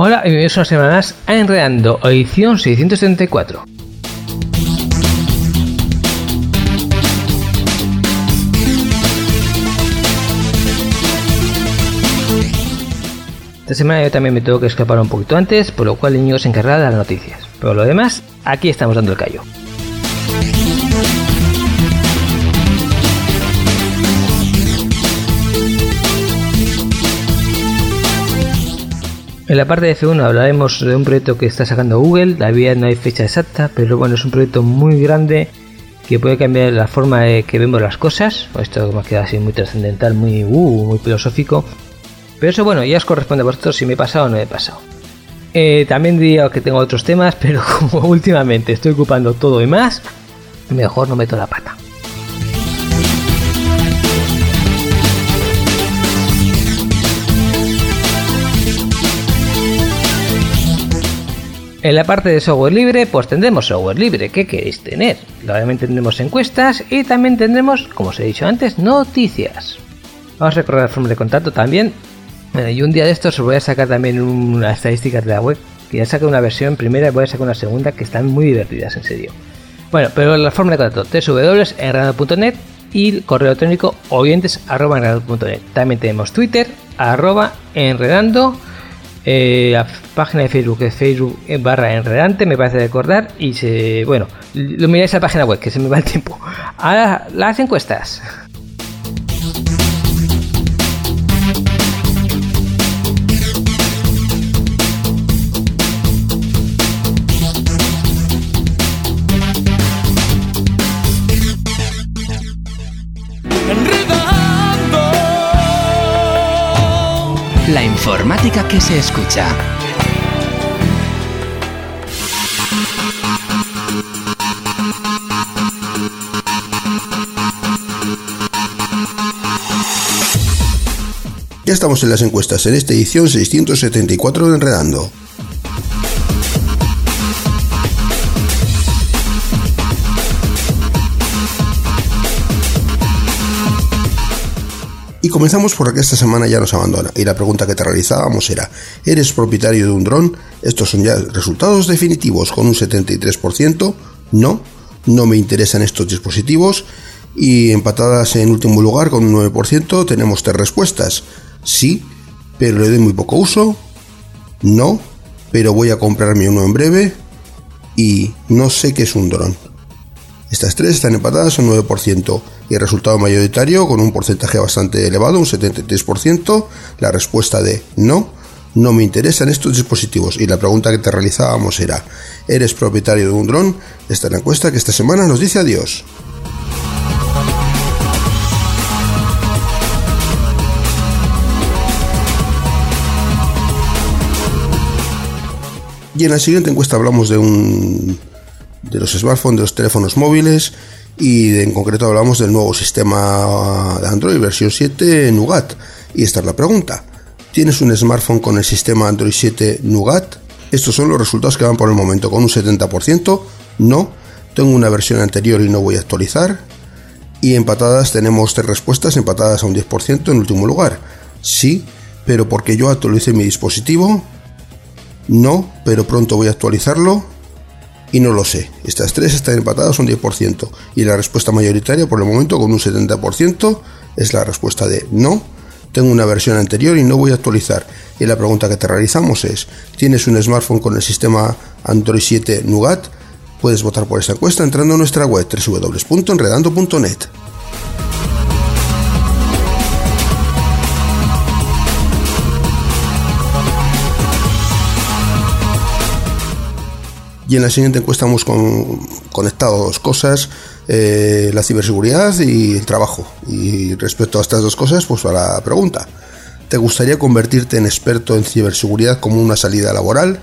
Hola y bienvenidos una semana más a Enredando, edición 674. Esta semana yo también me tengo que escapar un poquito antes, por lo cual Íñigo se encargará de las noticias. Pero lo demás, aquí estamos dando el callo. En la parte de F1 hablaremos de un proyecto que está sacando Google, todavía no hay fecha exacta, pero bueno, es un proyecto muy grande que puede cambiar la forma de que vemos las cosas. Esto me ha quedado así muy trascendental, muy, uh, muy filosófico. Pero eso bueno, ya os corresponde a vosotros si me he pasado o no he pasado. Eh, también diría que tengo otros temas, pero como últimamente estoy ocupando todo y más, mejor no meto la pata. En la parte de software libre, pues tendremos software libre. ¿Qué queréis tener? Obviamente tendremos encuestas y también tendremos, como os he dicho antes, noticias. Vamos a recordar la forma de contacto también. y un día de estos os voy a sacar también una estadística de la web. Que ya saqué una versión primera y voy a sacar una segunda que están muy divertidas, en serio. Bueno, pero la forma de contacto, www.enredando.net y correo electrónico oyentes.enredando.net. También tenemos Twitter, arroba enredando eh, la página de Facebook es Facebook barra enredante, me parece recordar. Y se, bueno, lo miráis a la página web, que se me va el tiempo. Ahora las encuestas. La informática que se escucha. Ya estamos en las encuestas en esta edición 674 de Enredando. Y comenzamos por que esta semana ya nos abandona. Y la pregunta que te realizábamos era, ¿eres propietario de un dron? Estos son ya resultados definitivos con un 73%. No, no me interesan estos dispositivos. Y empatadas en último lugar con un 9% tenemos tres respuestas. Sí, pero le doy muy poco uso. No, pero voy a comprarme uno en breve. Y no sé qué es un dron. Estas tres están empatadas un 9% y el resultado mayoritario con un porcentaje bastante elevado, un 73%, la respuesta de no, no me interesan estos dispositivos y la pregunta que te realizábamos era, ¿eres propietario de un dron? Esta es la encuesta que esta semana nos dice adiós. Y en la siguiente encuesta hablamos de un de los smartphones, de los teléfonos móviles y en concreto hablamos del nuevo sistema de Android versión 7 Nougat. Y esta es la pregunta. ¿Tienes un smartphone con el sistema Android 7 Nougat? Estos son los resultados que van por el momento, con un 70%. No, tengo una versión anterior y no voy a actualizar. Y empatadas tenemos tres respuestas, empatadas a un 10% en último lugar. Sí, pero porque yo actualicé mi dispositivo. No, pero pronto voy a actualizarlo y no lo sé. Estas tres están empatadas un 10% y la respuesta mayoritaria por el momento con un 70% es la respuesta de no. Tengo una versión anterior y no voy a actualizar. Y la pregunta que te realizamos es, ¿tienes un smartphone con el sistema Android 7 Nougat? Puedes votar por esta encuesta entrando a nuestra web www.enredando.net. Y en la siguiente encuesta hemos conectado dos cosas, eh, la ciberseguridad y el trabajo. Y respecto a estas dos cosas, pues a la pregunta, ¿te gustaría convertirte en experto en ciberseguridad como una salida laboral?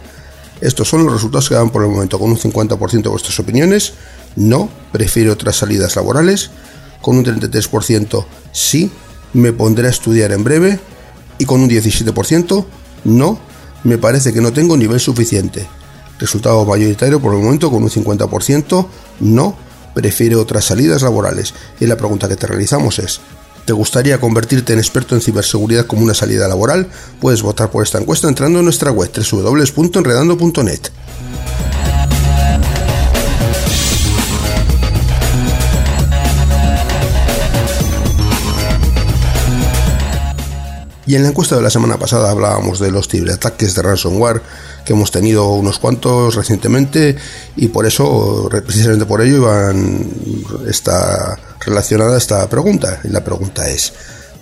Estos son los resultados que dan por el momento, con un 50% de vuestras opiniones, no, prefiero otras salidas laborales, con un 33% sí, me pondré a estudiar en breve, y con un 17% no, me parece que no tengo nivel suficiente. Resultado mayoritario por el momento con un 50%, no, prefiere otras salidas laborales. Y la pregunta que te realizamos es, ¿te gustaría convertirte en experto en ciberseguridad como una salida laboral? Puedes votar por esta encuesta entrando en nuestra web www.enredando.net. Y en la encuesta de la semana pasada hablábamos de los ciberataques de ransomware, que hemos tenido unos cuantos recientemente, y por eso, precisamente por ello, iban, está relacionada esta pregunta. Y la pregunta es,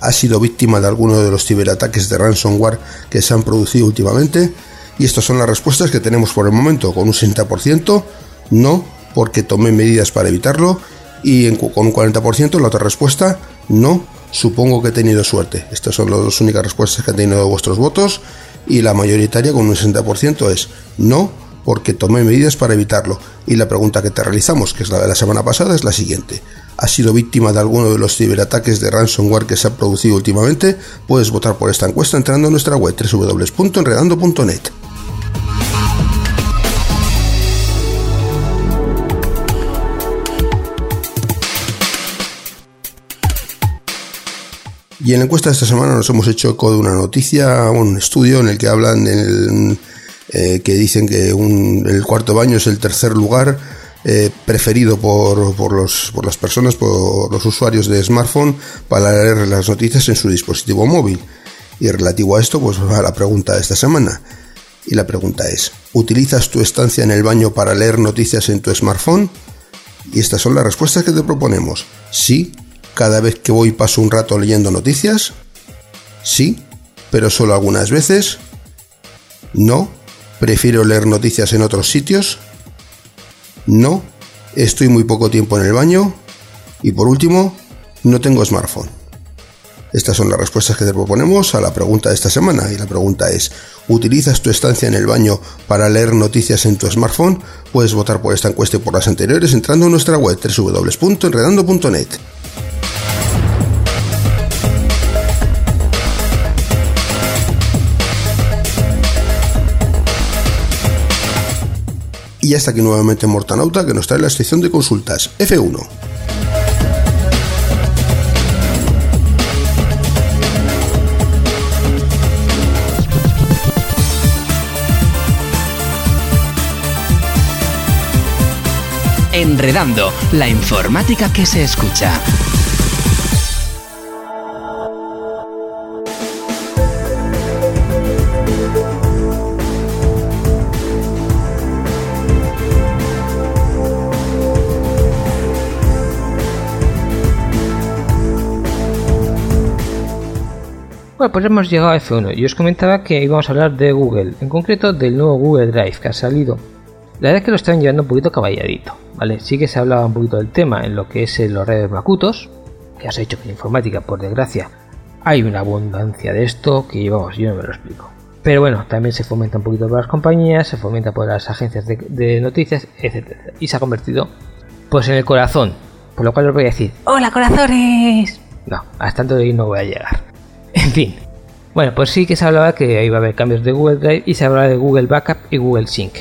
¿ha sido víctima de alguno de los ciberataques de ransomware que se han producido últimamente? Y estas son las respuestas que tenemos por el momento, con un 60%, no, porque tomé medidas para evitarlo, y con un 40% la otra respuesta, no, Supongo que he tenido suerte. Estas son las dos únicas respuestas que han tenido vuestros votos y la mayoritaria con un 60% es no porque tomé medidas para evitarlo. Y la pregunta que te realizamos, que es la de la semana pasada, es la siguiente. ¿Has sido víctima de alguno de los ciberataques de ransomware que se han producido últimamente? Puedes votar por esta encuesta entrando a nuestra web www.enredando.net. Y en la encuesta de esta semana nos hemos hecho eco de una noticia, un estudio en el que hablan eh, que dicen que el cuarto baño es el tercer lugar eh, preferido por, por, los, por las personas, por los usuarios de smartphone para leer las noticias en su dispositivo móvil. Y relativo a esto, pues va la pregunta de esta semana. Y la pregunta es, ¿utilizas tu estancia en el baño para leer noticias en tu smartphone? Y estas son las respuestas que te proponemos. Sí, cada vez que voy paso un rato leyendo noticias? Sí, pero solo algunas veces. No, prefiero leer noticias en otros sitios. No, estoy muy poco tiempo en el baño. Y por último, no tengo smartphone. Estas son las respuestas que te proponemos a la pregunta de esta semana. Y la pregunta es, ¿utilizas tu estancia en el baño para leer noticias en tu smartphone? Puedes votar por esta encuesta y por las anteriores entrando en nuestra web www.enredando.net. Y ya está aquí nuevamente Mortanauta que nos trae la sección de consultas F1. Enredando, la informática que se escucha. Bueno, pues hemos llegado a F1 y os comentaba que íbamos a hablar de Google, en concreto del nuevo Google Drive que ha salido. La verdad es que lo están llevando un poquito caballadito, ¿vale? Sí que se hablaba un poquito del tema en lo que es los redes macutos, que has hecho que en informática, por desgracia, hay una abundancia de esto que vamos, yo no me lo explico. Pero bueno, también se fomenta un poquito por las compañías, se fomenta por las agencias de, de noticias, etc. Y se ha convertido pues en el corazón. Por lo cual os voy a decir, ¡Hola corazones! No, hasta tanto de ahí no voy a llegar. En fin. Bueno, pues sí que se hablaba que iba a haber cambios de Google Drive y se hablaba de Google Backup y Google Sync,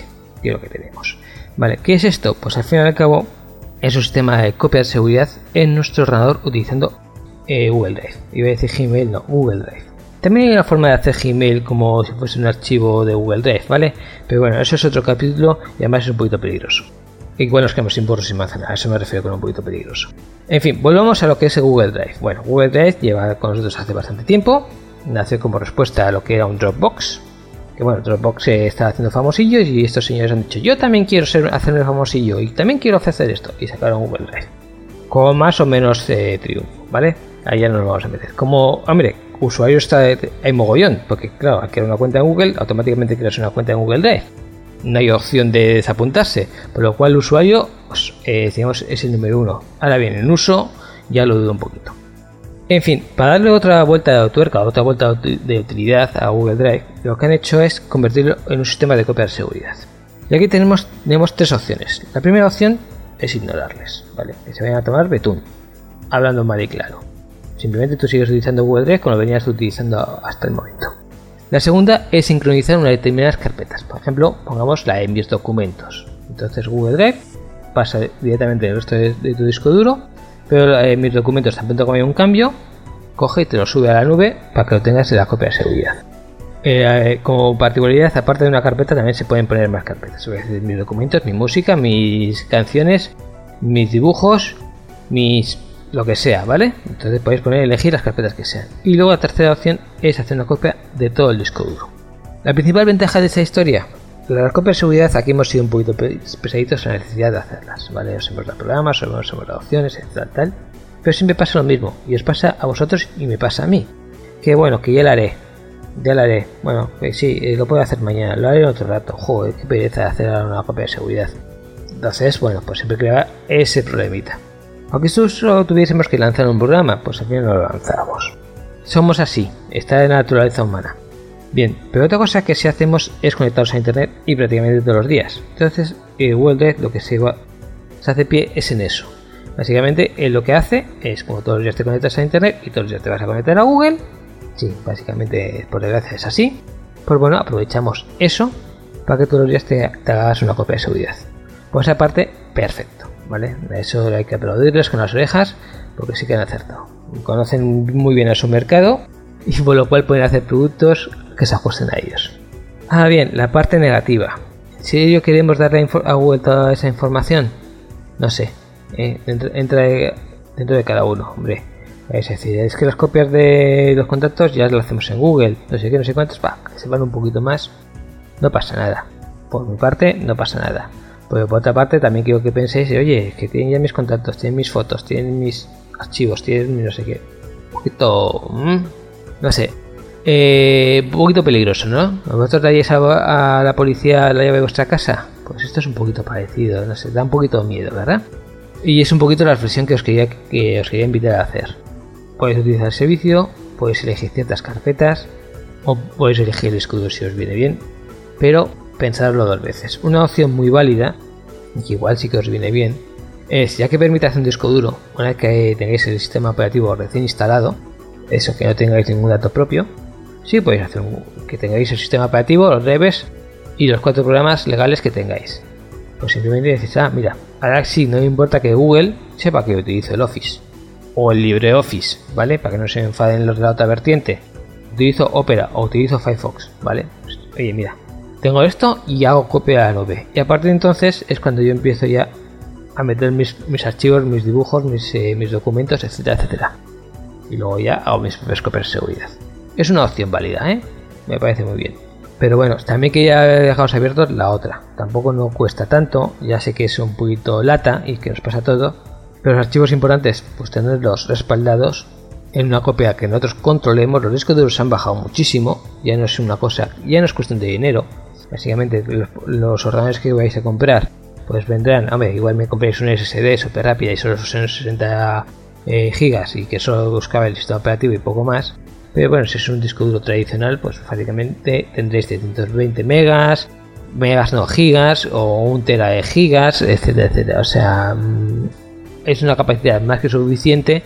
que es lo que tenemos. Vale, ¿qué es esto? Pues al fin y al cabo es un sistema de copia de seguridad en nuestro ordenador utilizando eh, Google Drive. Iba a decir Gmail, no, Google Drive. También hay una forma de hacer Gmail como si fuese un archivo de Google Drive, ¿vale? Pero bueno, eso es otro capítulo y además es un poquito peligroso. Y bueno, es que sin porros sin manzana, a eso me refiero con un poquito peligroso. En fin, volvamos a lo que es Google Drive. Bueno, Google Drive lleva con nosotros hace bastante tiempo, nació como respuesta a lo que era un Dropbox, Que bueno, Dropbox se está haciendo famosillo y estos señores han dicho, yo también quiero ser, hacerme famosillo y también quiero ofrecer esto. Y sacaron Google Drive. Con más o menos eh, triunfo, ¿vale? Ya no nos vamos a meter. Como, hombre, usuario está, hay mogollón, porque claro, al crear una cuenta en Google, automáticamente creas una cuenta en Google Drive. No hay opción de desapuntarse, por lo cual el usuario, eh, digamos, es el número uno. Ahora bien, en uso ya lo dudo un poquito. En fin, para darle otra vuelta de tuerca, otra vuelta de utilidad a Google Drive, lo que han hecho es convertirlo en un sistema de copia de seguridad. Y aquí tenemos, tenemos tres opciones. La primera opción es ignorarles, ¿vale? Que se vayan a tomar betún, hablando mal y claro. Simplemente tú sigues utilizando Google Drive como lo venías utilizando hasta el momento. La segunda es sincronizar unas determinadas carpetas. Por ejemplo, pongamos la en mis documentos. Entonces Google Drive pasa directamente el resto de, tu disco duro, pero en mis documentos tan pronto como hay un cambio, coge y te lo sube a la nube para que lo tengas en la copia de seguridad. Eh, como particularidad, aparte de una carpeta, también se pueden poner más carpetas. mis documentos, mi música, mis canciones, mis dibujos, mis lo que sea, ¿vale? Entonces podéis poner elegir las carpetas que sean. Y luego la tercera opción es hacer una copia de todo el disco duro. La principal ventaja de esta historia, las copias de seguridad aquí hemos sido un poquito pesaditos en la necesidad de hacerlas, ¿vale? Os hemos dado programas, os hemos dado opciones, etc. Tal, pero siempre pasa lo mismo, y os pasa a vosotros y me pasa a mí. Que bueno, que ya lo haré, ya lo haré. Bueno, que sí, eh, lo puedo hacer mañana, lo haré en otro rato. Joder, qué pereza hacer una copia de seguridad. Entonces, bueno, pues siempre crea ese problemita. Aunque solo tuviésemos que lanzar un programa, pues al final no lo lanzamos. Somos así, está la naturaleza humana. Bien, pero otra cosa que sí hacemos es conectarnos a internet y prácticamente todos los días. Entonces, eh, World lo que se, hace pie es en eso. Básicamente, lo que hace es, como todos los días te conectas a internet y todos los días te vas a conectar a Google, sí, básicamente por desgracia es así, pues bueno, aprovechamos eso para que todos los días te, te hagas una copia de seguridad. Por esa parte, perfecto. ¿Vale? Eso hay que aplaudirles con las orejas porque sí que han acertado. Conocen muy bien a su mercado y por lo cual pueden hacer productos que se ajusten a ellos. Ahora bien, la parte negativa. Si ellos queremos darle a Google toda esa información, no sé, eh, entra dentro de cada uno, hombre. Es decir, es que las copias de los contactos ya las hacemos en Google, no sé qué, no sé cuántos, va, se van un poquito más, no pasa nada. Por mi parte, no pasa nada. Pero por otra parte, también quiero que penséis, oye, que tienen ya mis contactos, tienen mis fotos, tienen mis archivos, tienen no sé qué. Un poquito. No sé. Eh, un poquito peligroso, ¿no? ¿Vosotros daríais a, la policía la llave de vuestra casa? Pues esto es un poquito parecido, no sé, da un poquito de miedo, ¿verdad? Y es un poquito la reflexión que os quería, que os quería invitar a hacer. Podéis utilizar el servicio, podéis elegir ciertas carpetas, o podéis elegir el escudo si os viene bien, pero pensarlo dos veces. Una opción muy válida, igual sí que os viene bien, es ya que permite hacer un disco duro, una vez que tengáis el sistema operativo recién instalado, eso que no tengáis ningún dato propio, sí podéis hacer que tengáis el sistema operativo, los drivers y los cuatro programas legales que tengáis. Pues simplemente decís, ah, mira, ahora sí, no me importa que Google sepa que utilizo el Office o el LibreOffice, ¿vale? Para que no se enfaden los de la otra vertiente. Utilizo Opera o utilizo Firefox, ¿vale? Pues, oye, mira, tengo esto y hago copia a la nube. Y a partir de entonces es cuando yo empiezo ya a meter mis, archivos, mis dibujos, mis, eh, mis, documentos, etcétera, etcétera. Y luego ya hago mis propias copias de seguridad. Es una opción válida, ¿eh? Me parece muy bien. Pero bueno, también que ya dejamos abiertos la otra. Tampoco no cuesta tanto, ya sé que es un poquito lata y que nos pasa todo. Pero los archivos importantes, pues tenerlos respaldados en una copia que nosotros controlemos. Los discos duros han bajado muchísimo, ya no es una cosa, ya no es cuestión de dinero, básicamente los, ordenadores que vais a comprar pues vendrán, hombre, igual me compréis un SSD super rápida y solo son 60 eh, gigas y que solo buscaba el sistema operativo y poco más. Pero bueno, si es un disco duro tradicional, pues básicamente tendréis 720 megas, megas no gigas o un tera de gigas, etcétera, etcétera. O sea, mm, es una capacidad más que suficiente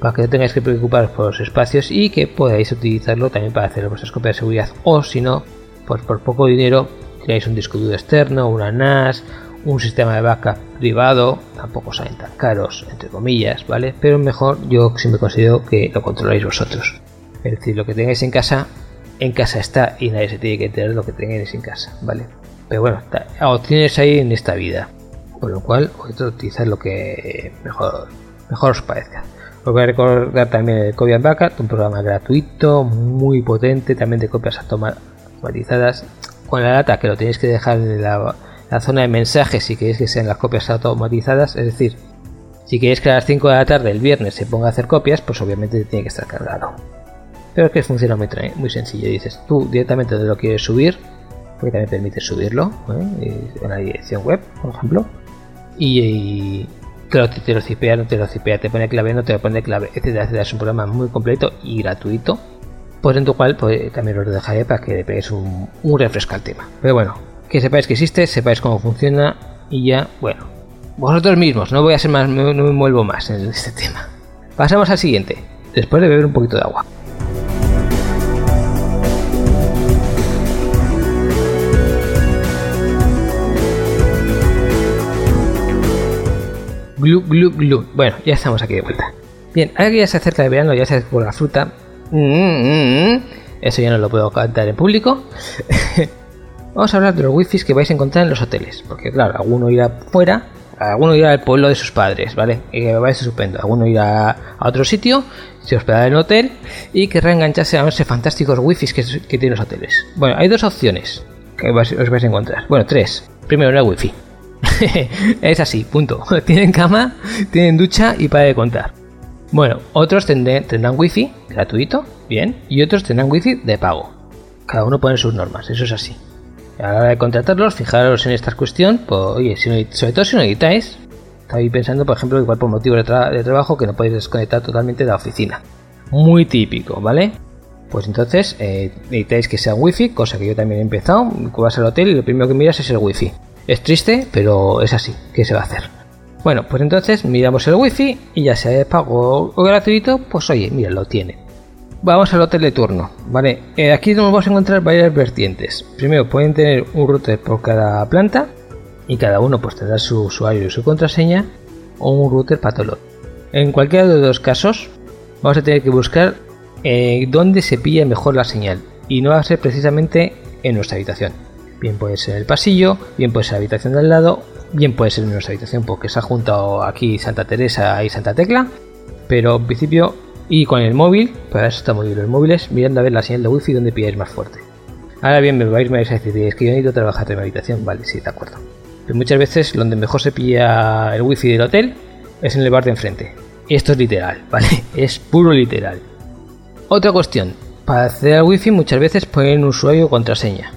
para que no tengáis que preocuparos por los espacios y que podáis utilizarlo también para hacer vuestras copias de seguridad o si no pues por poco dinero tenéis un disco duro externo, una NAS, un sistema de backup privado, tampoco salen tan caros, entre comillas, ¿vale? Pero mejor yo siempre considero que lo controláis vosotros. Es decir, lo que tengáis en casa, en casa está y nadie se tiene que enterar lo que tengáis en casa, ¿vale? Pero bueno, opciones ahí en esta vida. Por lo cual, vosotros utilizar lo que mejor, mejor os parezca. Os voy a recordar también el Copy Backup, un programa gratuito, muy potente, también de copias automatizadas con la data que lo tenéis que dejar en la, zona de mensajes si queréis que sean las copias automatizadas, es decir, si queréis que a las 5 de la tarde el viernes se ponga a hacer copias, pues obviamente tiene que estar cargado. Pero es que funciona muy, muy sencillo. Dices, tú directamente donde lo quieres subir, porque también permite subirlo ¿eh? Y en la dirección web, por ejemplo. Y, y te, te lo cipea, no te lo cipea, te pone clave, no te lo pone clave, etcétera, etcétera. Es un programa muy completo y gratuito. Pues en tu cual pues, también os lo dejaré para que le peguéis un, un refresco al tema. Pero bueno, que sepáis que existe, sepáis cómo funciona y ya, bueno, vosotros mismos, no voy a ser más, no no me muevo más en este tema. Pasamos al siguiente, después de beber un poquito de agua. Glu, glu, glu. Bueno, ya estamos aquí de vuelta. Bien, ahora que ya se acerca el verano, ya se por la fruta. Mm, mm, mm. Eso ya no lo puedo cantar en público. Vamos a hablar de los wifis que vais a encontrar en los hoteles. Porque, claro, alguno irá fuera, alguno irá al pueblo de sus padres, ¿vale? Y que vais estupendo. Alguno irá a otro sitio, se hospedará en un hotel y querrá engancharse a esos fantásticos wifis que, que tienen los hoteles. Bueno, hay dos opciones que os vais a encontrar. Bueno, tres. Primero, la wifi. es así, punto. Tienen cama, tienen ducha y para de contar. Bueno, otros tendrán wifi gratuito, bien, y otros tendrán wifi de pago. Cada uno pone sus normas, eso es así. A la hora de contratarlos, fijaros en esta cuestión, pues, oye, si no, sobre todo si no editáis, estáis pensando, por ejemplo, igual por motivo de trabajo que no podéis desconectar totalmente de la oficina. Muy típico, ¿vale? Pues entonces eh, necesitáis que sea wifi, cosa que yo también he empezado. Vas al hotel y lo primero que miras es el wifi. Es triste, pero es así. ¿Qué se va a hacer? Bueno, pues entonces miramos el wifi y ya sea de pago o gratuito, pues oye, mira, lo tiene. Vamos al hotel de turno, ¿vale? Eh, aquí nos vamos a encontrar varias vertientes. Primero, pueden tener un router por cada planta y cada uno pues tendrá su usuario y su contraseña o un router para todo. En cualquiera de los casos, vamos a tener que buscar eh, dónde se pilla mejor la señal y no va a ser precisamente en nuestra habitación. Bien puede ser el pasillo, bien puede ser la habitación del lado, bien puede ser en nuestra habitación porque se ha juntado aquí Santa Teresa y Santa Tecla, pero en principio y con el móvil, para eso está muy bien los móviles, mirando a ver la señal de wifi donde pilláis más fuerte. Ahora bien, me vais, me vais a decir, que yo necesito trabajar en mi habitación, vale, sí, de acuerdo. Pero muchas veces donde mejor se pilla el wifi del hotel es en el bar de enfrente. Esto es literal, ¿vale? Es puro literal. Otra cuestión, para acceder al wifi muchas veces ponen usuario contraseña.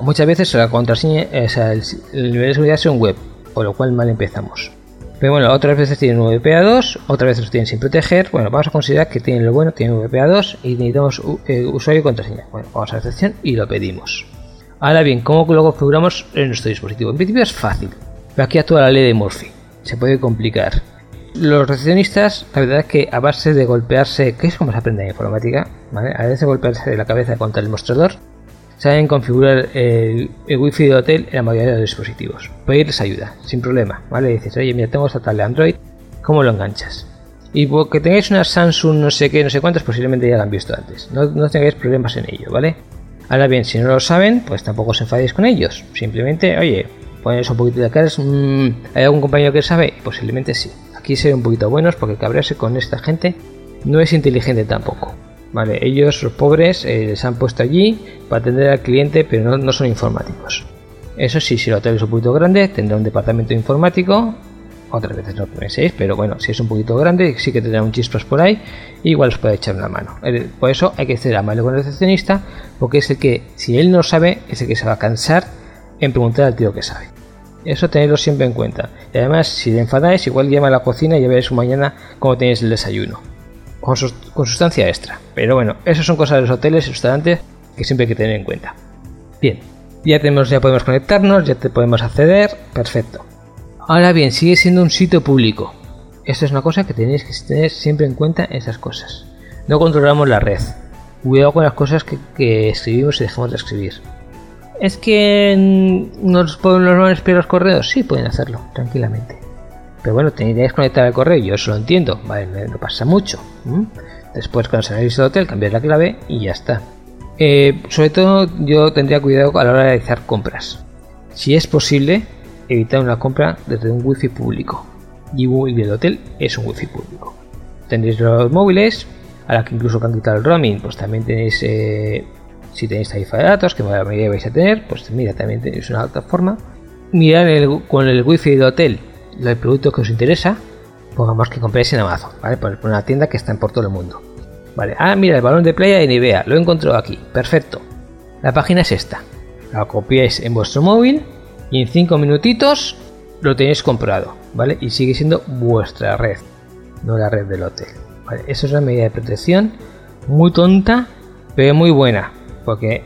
Muchas veces la contraseña, o sea, el nivel de seguridad es un web, por lo cual mal empezamos. Pero bueno, otras veces tienen VPA2, otras veces los tienen sin proteger. Bueno, vamos a considerar que tienen lo bueno, tienen VPA2 y necesitamos eh, usuario y contraseña. Bueno, vamos a la sección y lo pedimos. Ahora bien, ¿cómo lo configuramos en nuestro dispositivo? En principio es fácil, pero aquí actúa la ley de Murphy. Se puede complicar. Los recepcionistas, la verdad es que a base de golpearse, que es como se aprende en informática, ¿vale? A veces de golpearse la cabeza contra el mostrador, saben configurar el, el wifi de hotel en la mayoría de los dispositivos. Pedirles ayuda, sin problema, ¿vale? Dices, oye, mira, tengo esta tal de Android, ¿cómo lo enganchas? Y porque tengáis una Samsung no sé qué, no sé cuántas, posiblemente ya la han visto antes. No, no tengáis problemas en ello, ¿vale? Ahora bien, si no lo saben, pues tampoco os enfadéis con ellos. Simplemente, oye, ponéis un poquito de caras. mmm, ¿Hay algún compañero que sabe? Posiblemente sí. Aquí ser un poquito buenos porque cabrearse con esta gente no es inteligente tampoco. Vale, ellos, los pobres, eh, se han puesto allí para atender al cliente, pero no, no son informáticos. Eso sí, si el hotel es un poquito grande, tendrá un departamento informático. Otras veces no penséis, pero bueno, si es un poquito grande, sí que tendrá un chispas por ahí. y igual os puede echar una mano. Por eso hay que ser amable con el recepcionista, porque es el que, si él no sabe, es el que se va a cansar en preguntar al tío que sabe. Eso tenedlo siempre en cuenta. Y además, si le enfadáis, igual llama a la cocina y ya veréis mañana cómo tenéis el desayuno. Con, sus- con sustancia extra. Pero bueno, eso son cosas de los hoteles y restaurantes que siempre hay que tener en cuenta. Bien, ya tenemos, ya podemos conectarnos, ya te podemos acceder, perfecto. Ahora bien, sigue siendo un sitio público. Esto es una cosa que tenéis que tener siempre en cuenta esas cosas. No controlamos la red. Cuidado con las cosas que, escribimos y dejamos de escribir. ¿Es que nos los van a espiar los correos? Sí, pueden hacerlo, tranquilamente. Pero bueno, tenéis que conectar el correo, yo eso lo entiendo, vale, no, pasa mucho. Después, cuando salgáis del hotel, cambiar la clave y ya está. Eh, sobre todo, yo tendría cuidado a la hora de realizar compras. Si es posible, evitar una compra desde un wifi público. Y del hotel es un wifi público. Tendréis los móviles, a la que incluso que han quitado el roaming, pues también tenéis eh, si tenéis tarifa de datos, que la mayoría vais a tener, pues mira, también tenéis una otra forma. Mirad el- con el wifi del hotel el producto que os interesa, pongamos que compréis en Amazon, ¿vale? Por, una tienda que está por todo el mundo. Vale, ah, mira, el balón de playa de Nivea, lo he encontrado aquí, perfecto. La página es esta. La copiáis en vuestro móvil y en 5 minutitos lo tenéis comprado, ¿vale? Y sigue siendo vuestra red, no la red del hotel. ¿vale? Eso es una medida de protección muy tonta, pero muy buena, porque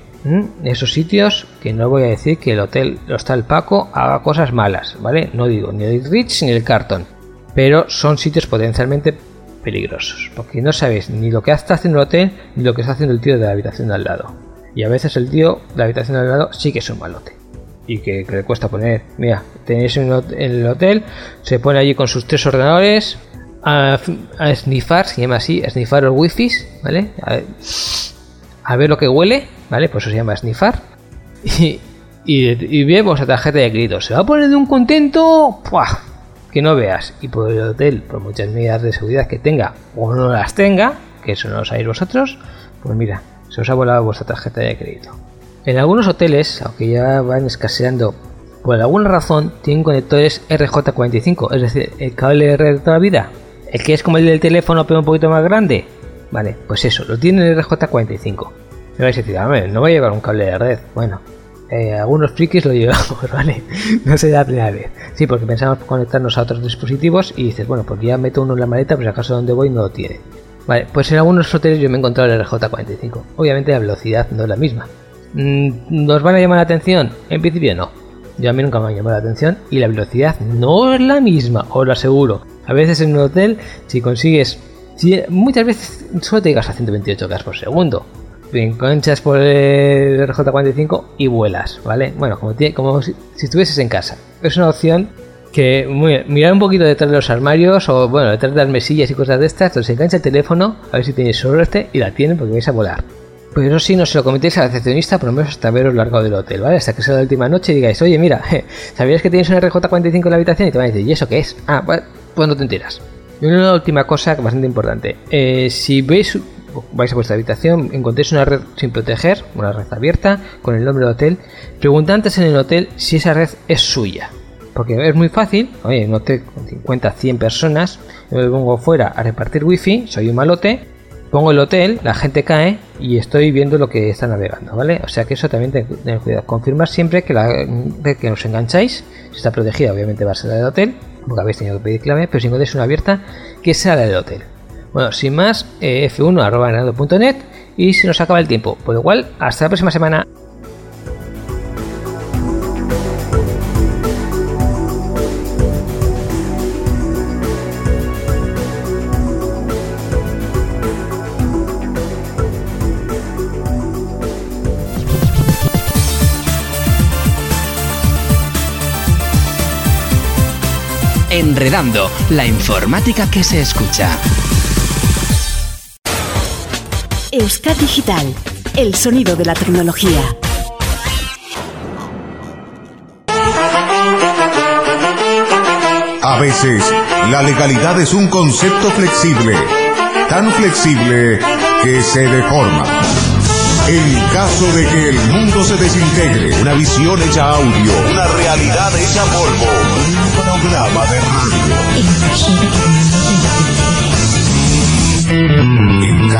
esos sitios que no voy a decir que el hotel Hostal Paco haga cosas malas, ¿vale? No digo ni el Rich ni el Carton, pero son sitios potencialmente peligrosos, porque no sabes ni lo que está haciendo el hotel ni lo que está haciendo el tío de la habitación de al lado. Y a veces el tío de la habitación de al lado sí que es un malote. Y que, le cuesta poner, mira, tenéis en el hotel, se pone allí con sus tres ordenadores a, a snifar, se llama así, a snifar los wifi, ¿vale? A, a ver lo que huele, ¿vale? Pues eso se llama snifar. Y, y, y ve vuestra tarjeta de crédito. Se va a poner de un contento, ¡puah! que no veas. Y por el hotel, por muchas medidas de seguridad que tenga o no las tenga, que eso no lo sabéis vosotros, pues mira, se os ha volado vuestra tarjeta de crédito. En algunos hoteles, aunque ya van escaseando, por alguna razón tienen conectores RJ45, es decir, el cable R de toda la vida, el que es como el del teléfono pero un poquito más grande. Vale, pues eso, lo tiene el RJ45. Me vais a decir, "Hombre, no voy a llevar un cable de red. Bueno, eh, algunos frikis lo llevamos, ¿vale? No sé la primera vez. Sí, porque pensamos conectarnos a otros dispositivos y dices, bueno, pues ya meto uno en la maleta, pues acaso donde voy no lo tiene. Vale, pues en algunos hoteles yo me he encontrado el RJ45. Obviamente la velocidad no es la misma. Mm, ¿Nos van a llamar la atención? En principio no. Yo a mí nunca me ha llamado la atención y la velocidad no es la misma, os lo aseguro. A veces en un hotel, si consigues, si, muchas veces solo te llegas a 128 K por segundo. Enganchas por el RJ45 y vuelas, ¿vale? Bueno, como, tie- como si, estuvieses en casa. Es una opción que mirar un poquito detrás de los armarios o bueno, detrás de las mesillas y cosas de estas, entonces engancha el teléfono, a ver si tenéis solo este y la tienen porque vais a volar. Pero eso sí, no se lo comentéis al recepcionista por lo menos hasta veros largo del hotel, ¿vale? Hasta que sea la última noche y digáis, oye, mira, ¿sabías que tienes un RJ45 en la habitación? Y te van a decir, ¿y eso qué es? Ah, bueno, pues no te enteras. Y una última cosa bastante importante. Eh, si veis, vais a vuestra habitación, encontréis una red sin proteger, una red abierta, con el nombre del hotel, preguntad antes en el hotel si esa red es suya. Porque es muy fácil, oye, no te con 50, 100 personas, yo me pongo fuera a repartir wifi, soy un malote, pongo el hotel, la gente cae y estoy viendo lo que está navegando, ¿vale? O sea que eso también ten- tened cuidado. Confirmar siempre que la red que os engancháis, si está protegida, obviamente va a ser la del hotel, porque habéis tenido que pedir clave, pero si encontráis una abierta, que sea la del hotel. Bueno, sin más, eh, f1.net y se nos acaba el tiempo. Por lo cual, hasta la próxima semana. Enredando, la informática que se escucha. Euskad Digital, el sonido de la tecnología. A veces, la legalidad es un concepto flexible, tan flexible que se deforma. En caso de que el mundo se desintegre, una visión hecha audio, una realidad hecha polvo, un programa de radio.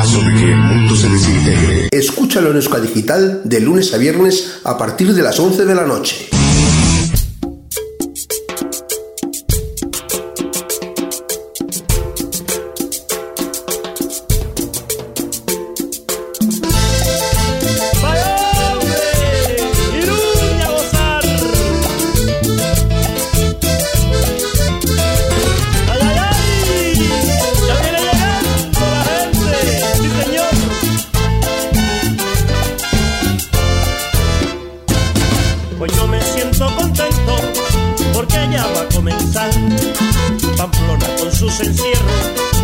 Caso de que el mundo se desintegre, Escúchalo en Euskadi Digital de lunes a viernes a partir de las 11 de la noche. Sus encierros,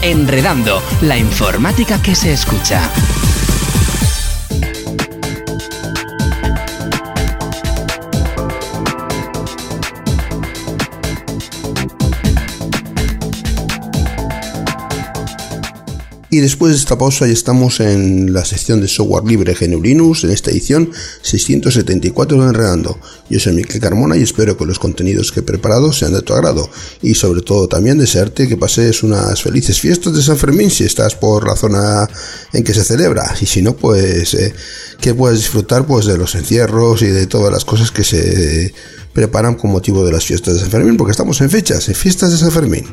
Enredando, la informática que se escucha. Y después de esta pausa ya estamos en la sección de software libre GNU Linux, en esta edición 674 de Enredando. Yo soy Miquel Carmona y espero que los contenidos que he preparado sean de tu agrado. Y sobre todo también desearte que pases unas felices fiestas de San Fermín si estás por la zona en que se celebra. Y si no, pues eh, que puedas disfrutar pues de los encierros y de todas las cosas que se preparan con motivo de las fiestas de San Fermín, porque estamos en fechas, en fiestas de San Fermín.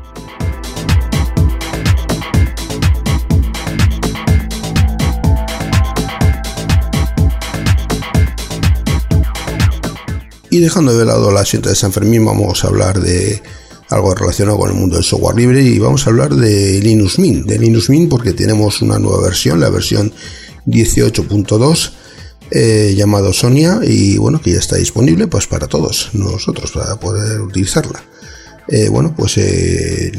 Dejando de lado la asiento de San Fermín, vamos a hablar de algo relacionado con el mundo del software libre y vamos a hablar de Linux Mint. De Linux Mint porque tenemos una nueva versión, la versión 18.2 eh, llamado Sonia y bueno, que ya está disponible pues para todos nosotros para poder utilizarla. Eh, bueno, pues eh,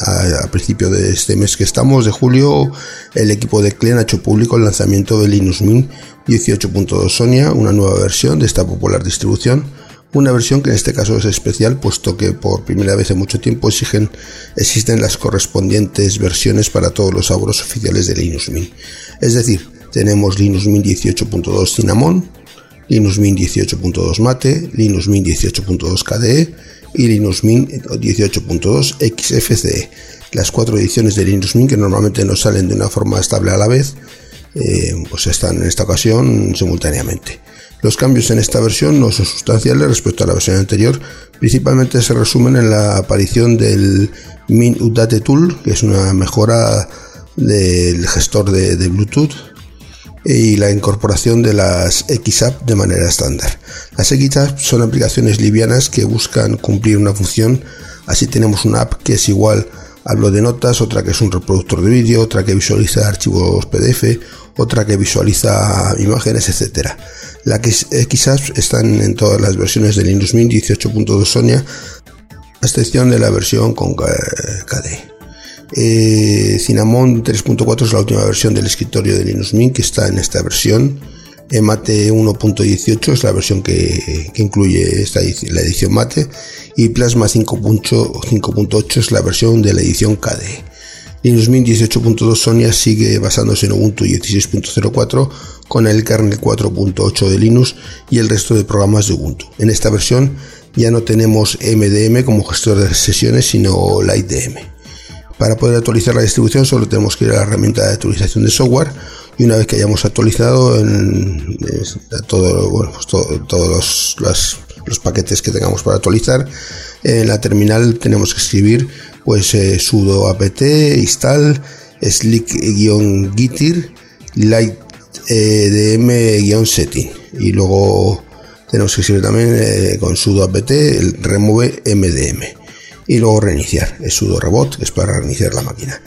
a, principio de este mes que estamos, de julio, el equipo de CLEN ha hecho público el lanzamiento de Linux Mint 18.2 Sonia, una nueva versión de esta popular distribución, una versión que en este caso es especial puesto que por primera vez en mucho tiempo exigen, existen las correspondientes versiones para todos los sabores oficiales de Linux Mint. Es decir, tenemos Linux Mint 18.2 Cinnamon, Linux Mint 18.2 Mate, Linux Mint 18.2 KDE y Linux Mint 18.2 XFCE, las cuatro ediciones de Linux Mint que normalmente no salen de una forma estable a la vez, eh, pues están en esta ocasión simultáneamente. Los cambios en esta versión no son sustanciales respecto a la versión anterior, principalmente se resumen en la aparición del Min Update Tool, que es una mejora del gestor de, Bluetooth, y la incorporación de las XApp de manera estándar. Las XApp son aplicaciones livianas que buscan cumplir una función, así tenemos una app que es igual Hablo de notas, otra que es un reproductor de vídeo, otra que visualiza archivos PDF, otra que visualiza imágenes, etc. La que quizás están en todas las versiones de Linux Mint 18.2 Sonia, a excepción de la versión con KDE. Eh, Cinnamon 3.4 es la última versión del escritorio de Linux Mint que está en esta versión. Mate 1.18 es la versión que, que incluye esta, la edición Mate y Plasma 5.8 es la versión de la edición KDE. Linux Mint 18.2 Sonia sigue basándose en Ubuntu 16.04 con el kernel 4.8 de Linux y el resto de programas de Ubuntu. En esta versión ya no tenemos MDM como gestor de sesiones sino LightDM. Para poder actualizar la distribución solo tenemos que ir a la herramienta de actualización de software y una vez que hayamos actualizado pues todo, todos los, los, paquetes que tengamos para actualizar, en la terminal tenemos que escribir pues eh, sudo apt install slick-gitir light eh, y luego tenemos que escribir también eh, con sudo apt el remove mdm. Y luego reiniciar. El sudo rebot que es para reiniciar la máquina.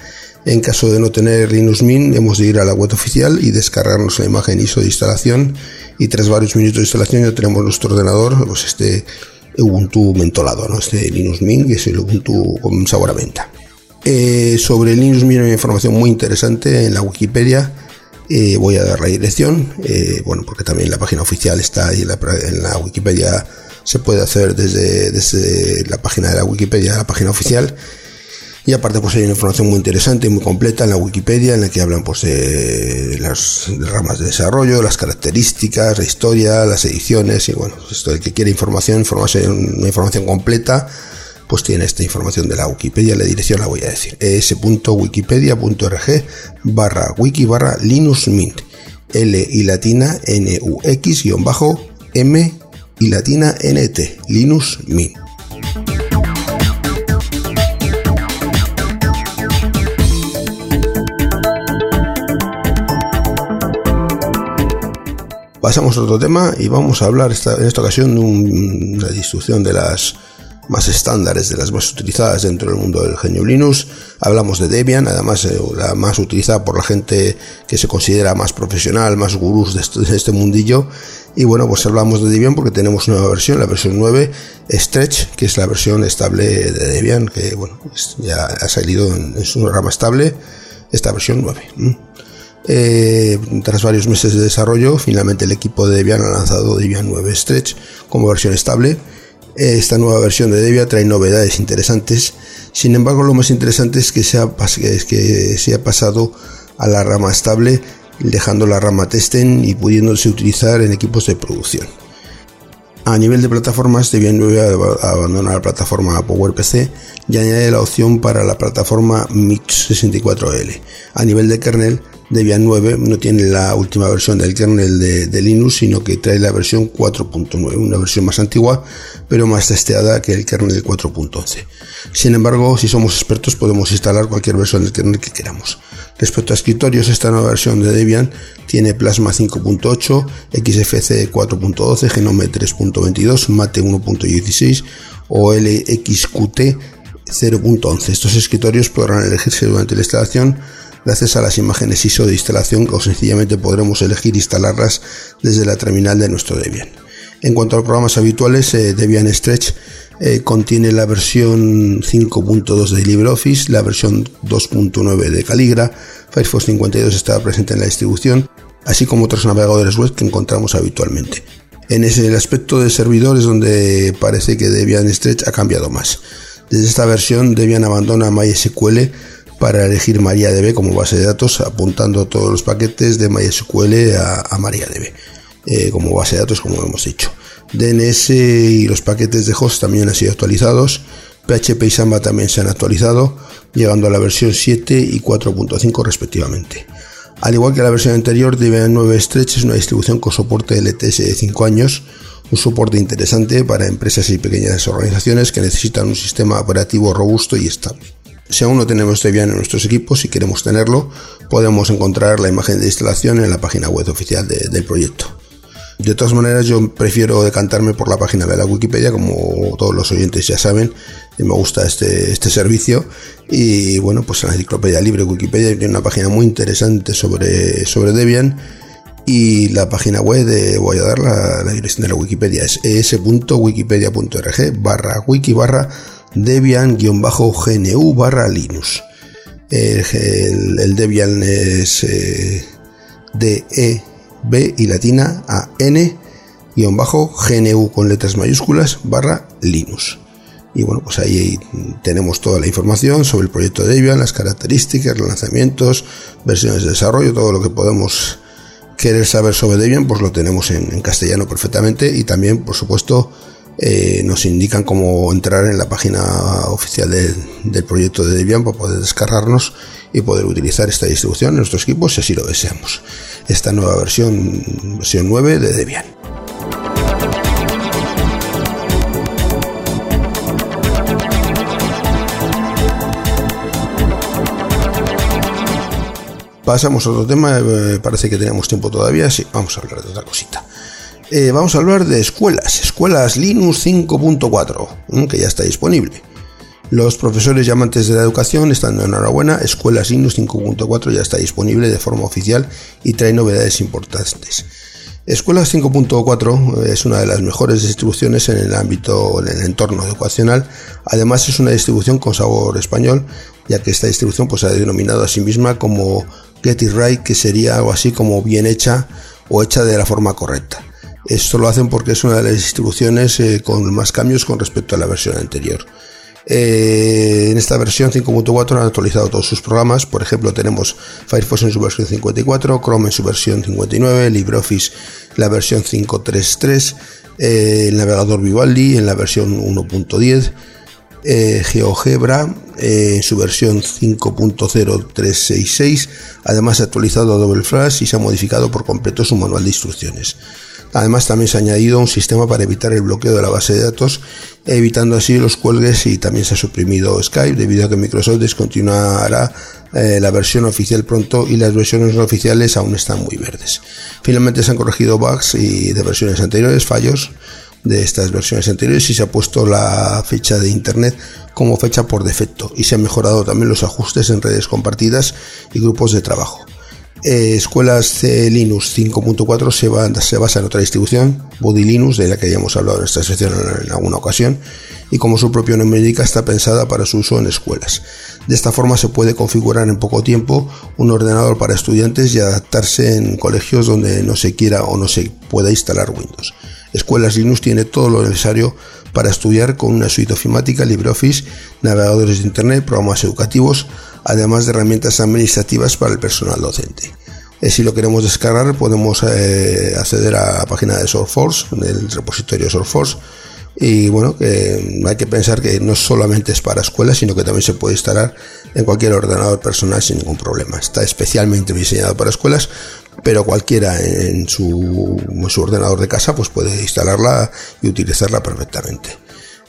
En caso de no tener Linux Mint, hemos de ir a la web oficial y descargarnos la imagen ISO de instalación. Y tras varios minutos de instalación ya tenemos nuestro ordenador, pues este Ubuntu mentolado, ¿no? este Linux Mint, que es el Ubuntu con sabor a menta. Eh, sobre Linux Mint hay información muy interesante en la Wikipedia. Eh, voy a dar la dirección, eh, bueno, porque también la página oficial está ahí en la, en la Wikipedia, se puede hacer desde, desde la página de la Wikipedia, la página oficial. Y aparte pues hay una información muy interesante y muy completa en la Wikipedia en la que hablan pues de las ramas de desarrollo, las características, la historia, las ediciones y bueno, pues, esto el que quiere información, información, una información completa, pues tiene esta información de la Wikipedia, la dirección la voy a decir, es.wikipedia.org barra wiki barra Linux Mint, L y latina N U X guion bajo M y latina N T, Linux Mint. Pasamos a otro tema y vamos a hablar en esta ocasión de un, una distribución de las más estándares, de las más utilizadas dentro del mundo del genio Linux. Hablamos de Debian, además eh, la más utilizada por la gente que se considera más profesional, más gurús de este, de este mundillo. Y bueno, pues hablamos de Debian porque tenemos una nueva versión, la versión 9, Stretch, que es la versión estable de Debian, que bueno, pues ya ha salido en, en su rama estable, esta versión 9. Eh, tras varios meses de desarrollo, finalmente el equipo de Debian ha lanzado Debian 9 Stretch como versión estable. Esta nueva versión de Debian trae novedades interesantes. Sin embargo, lo más interesante es que se ha, que se ha pasado a la rama estable, dejando la rama testen y pudiéndose utilizar en equipos de producción. A nivel de plataformas, Debian 9 abandona la plataforma PowerPC y añade la opción para la plataforma Mix64L. A nivel de kernel, Debian 9 no tiene la última versión del kernel de, Linux, sino que trae la versión 4.9, una versión más antigua, pero más testeada que el kernel 4.11. Sin embargo, si somos expertos, podemos instalar cualquier versión del kernel que queramos. Respecto a escritorios, esta nueva versión de Debian tiene Plasma 5.8, XFC 4.12, Genome 3.22, Mate 1.16 o LXQT 0.11. Estos escritorios podrán elegirse durante la instalación gracias a las imágenes ISO de instalación o sencillamente podremos elegir instalarlas desde la terminal de nuestro Debian. En cuanto a los programas habituales, eh, Debian Stretch eh, contiene la versión 5.2 de LibreOffice, la versión 2.9 de Caligra, Firefox 52 está presente en la distribución, así como otros navegadores web que encontramos habitualmente. En ese el aspecto de servidores donde parece que Debian Stretch ha cambiado más. Desde esta versión Debian abandona MySQL para elegir MariaDB como base de datos, apuntando todos los paquetes de MySQL a, MariaDB eh, como base de datos, como hemos dicho. DNS y los paquetes de host también han sido actualizados. PHP y Samba también se han actualizado, llegando a la versión 7 y 4.5 respectivamente. Al igual que la versión anterior, Debian 9 Stretch es una distribución con soporte LTS de 5 años, un soporte interesante para empresas y pequeñas organizaciones que necesitan un sistema operativo robusto y estable. Si aún no tenemos Debian en nuestros equipos y queremos tenerlo, podemos encontrar la imagen de instalación en la página web oficial de, del proyecto. De todas maneras, yo prefiero decantarme por la página de la Wikipedia, como todos los oyentes ya saben, me gusta este, este servicio. Y bueno, pues en la enciclopedia libre Wikipedia tiene una página muy interesante sobre, sobre Debian. Y la página web de, voy a dar la, la dirección de la Wikipedia, es es.wikipedia.org barra wiki barra debian-gnu barra linux. El, el, el, Debian es eh, DE, B y latina A N guion bajo GNU con letras mayúsculas barra Linux. Y bueno, pues ahí tenemos toda la información sobre el proyecto de Debian, las características, los lanzamientos, versiones de desarrollo, todo lo que podemos querer saber sobre Debian, pues lo tenemos en, en castellano perfectamente y también, por supuesto, eh, nos indican cómo entrar en la página oficial de, del proyecto de Debian para poder descargarnos y poder utilizar esta distribución en nuestros equipos si así lo deseamos. Esta nueva versión, versión 9 de Debian. Pasamos a otro tema, eh, parece que tenemos tiempo todavía, sí, vamos a hablar de otra cosita. Eh, vamos a hablar de escuelas, escuelas Linux 5.4, que ya está disponible. Los profesores y amantes de la educación están de enhorabuena, Escuelas Linux 5.4 ya está disponible de forma oficial y trae novedades importantes. Escuelas 5.4 es una de las mejores distribuciones en el ámbito, en el entorno educacional. Además es una distribución con sabor español, ya que esta distribución pues, ha denominado a sí misma como Get It Right, que sería algo así como bien hecha o hecha de la forma correcta. Esto lo hacen porque es una de las distribuciones eh, con más cambios con respecto a la versión anterior. Eh, en esta versión 5.4 han actualizado todos sus programas. Por ejemplo, tenemos Firefox en su versión 54, Chrome en su versión 59, LibreOffice la versión 5.3.3, eh, el navegador Vivaldi en la versión 1.10, eh, GeoGebra en su versión 5.0366. Además, ha actualizado Double Flash y se ha modificado por completo su manual de instrucciones. Además, también se ha añadido un sistema para evitar el bloqueo de la base de datos, evitando así los cuelgues y también se ha suprimido Skype debido a que Microsoft descontinuará eh, la versión oficial pronto y las versiones no oficiales aún están muy verdes. Finalmente se han corregido bugs y de versiones anteriores, fallos, de estas versiones anteriores y se ha puesto la fecha de internet como fecha por defecto y se han mejorado también los ajustes en redes compartidas y grupos de trabajo. Eh, escuelas C Linux 5.4 se, basa en otra distribución, Body Linux, de la que ya hablado en esta sección en, alguna ocasión, y como su propio nombre indica, está pensada para su uso en escuelas. De esta forma se puede configurar en poco tiempo un ordenador para estudiantes y adaptarse en colegios donde no se quiera o no se pueda instalar Windows. Escuelas Linux tiene todo lo necesario para estudiar con una suite ofimática, LibreOffice, navegadores de Internet, programas educativos, además de herramientas administrativas para el personal docente. Eh, si lo queremos descargar, podemos eh, acceder a la página de SourceForce, del repositorio SourceForce, y bueno, hay que pensar que no solamente es para escuelas, sino que también se puede instalar en cualquier ordenador personal sin ningún problema. Está especialmente diseñado para escuelas, pero cualquiera en su, en su ordenador de casa pues puede instalarla y utilizarla perfectamente.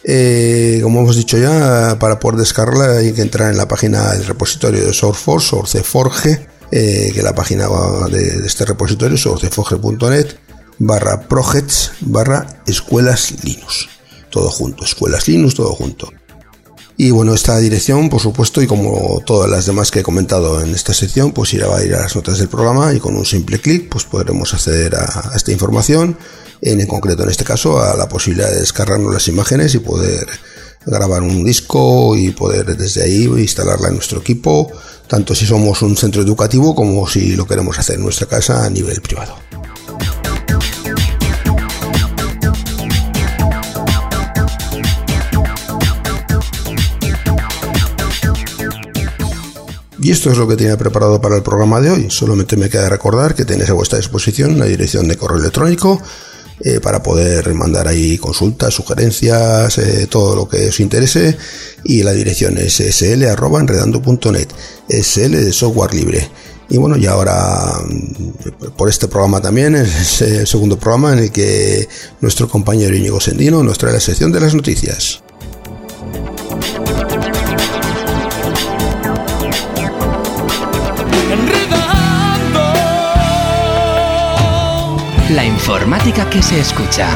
Eh, como hemos dicho ya, para poder descargarla hay que entrar en la página del repositorio de SourceForce, SourceForge, eh, que es la página de, este repositorio, sourceforge.net, barra projects, barra escuelas Linux. Todo junto, escuelas Linux, todo junto. Y bueno, esta dirección, por supuesto, y como todas las demás que he comentado en esta sección, pues irá a ir a las notas del programa y con un simple clic, pues podremos acceder a esta información en concreto en este caso a la posibilidad de descargarnos las imágenes y poder grabar un disco y poder desde ahí instalarla en nuestro equipo, tanto si somos un centro educativo como si lo queremos hacer en nuestra casa a nivel privado. Y esto es lo que tenía preparado para el programa de hoy. Solamente me queda recordar que tenéis a vuestra disposición la dirección de correo electrónico eh, para poder mandar ahí consultas, sugerencias, eh, todo lo que os interese. Y la dirección es sl.enredando.net, sl de software libre. Y bueno, y ahora mm, por este programa también, es el segundo programa en el que nuestro compañero Íñigo Sendino nos trae la sección de las noticias. La informática que se escucha.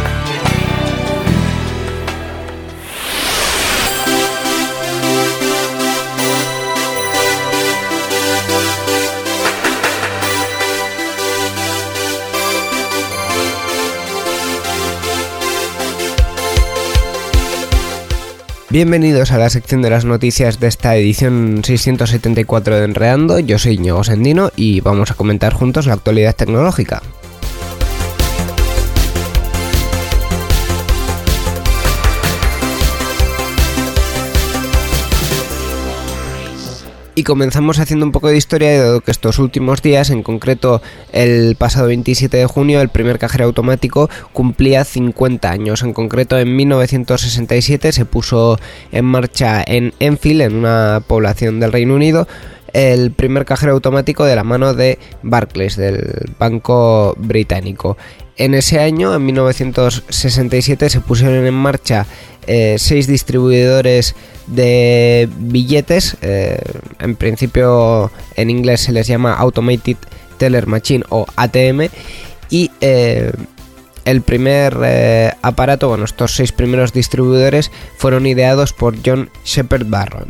Bienvenidos a la sección de las noticias de esta edición 674 de Enreando. Yo soy Ñego Sendino y vamos a comentar juntos la actualidad tecnológica. Y comenzamos haciendo un poco de historia, dado que estos últimos días, en concreto el pasado 27 de junio, el primer cajero automático cumplía 50 años. En concreto, en 1967 se puso en marcha en Enfield, en una población del Reino Unido, el primer cajero automático de la mano de Barclays, del Banco Británico. En ese año, en 1967, se pusieron en marcha eh, seis distribuidores de billetes. Eh, en principio, en inglés se les llama Automated Teller Machine o ATM. Y eh, el primer aparato, bueno, estos seis primeros distribuidores fueron ideados por John Shepard Barron.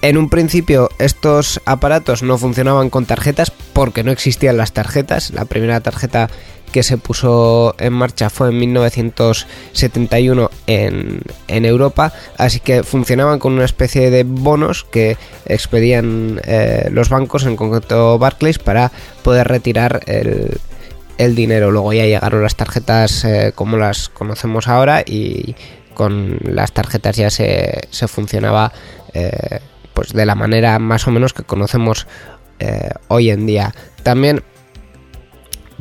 En un principio estos aparatos no funcionaban con tarjetas porque no existían las tarjetas. La primera tarjeta que se puso en marcha fue en 1971 en, Europa, así que funcionaban con una especie de bonos que expedían eh, los bancos, en concreto Barclays, para poder retirar el, dinero. Luego ya llegaron las tarjetas eh, como las conocemos ahora y con las tarjetas ya se, se funcionaba eh, pues de la manera más o menos que conocemos hoy en día. También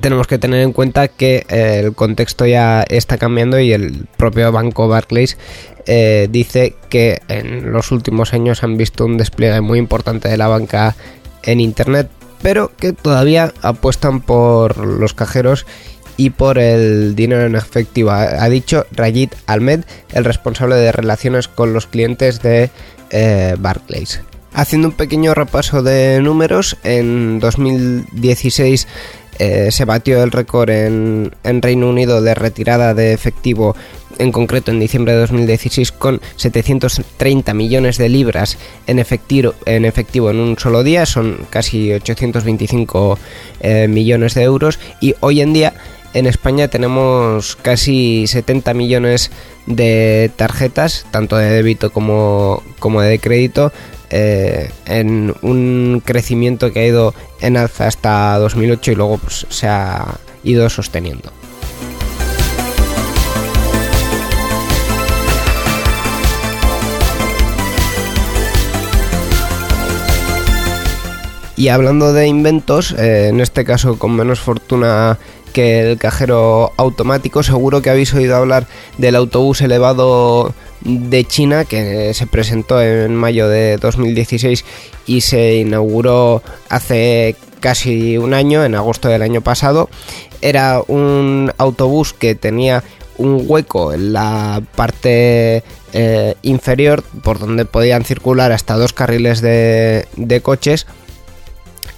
tenemos que tener en cuenta que eh, el contexto ya está cambiando y el propio banco Barclays eh, dice que en los últimos años han visto un despliegue muy importante de la banca en Internet, pero que todavía apuestan por los cajeros y por el dinero en efectivo, ha dicho Rajit Almed, el responsable de relaciones con los clientes de eh, Barclays. Haciendo un pequeño repaso de números, en 2016 eh, se batió el récord en, en Reino Unido de retirada de efectivo en concreto en diciembre de 2016 con 730 millones de libras en efectivo en, un solo día, son casi 825 eh, millones de euros y hoy en día en España tenemos casi 70 millones de tarjetas, tanto de débito como, como de crédito, eh, en un crecimiento que ha ido en alza hasta 2008 y luego pues, se ha ido sosteniendo. Y hablando de inventos, eh, en este caso con menos fortuna que el cajero automático, seguro que habéis oído hablar del autobús elevado de China que se presentó en mayo de 2016 y se inauguró hace casi un año, en agosto del año pasado. Era un autobús que tenía un hueco en la parte eh, inferior por donde podían circular hasta dos carriles de, de coches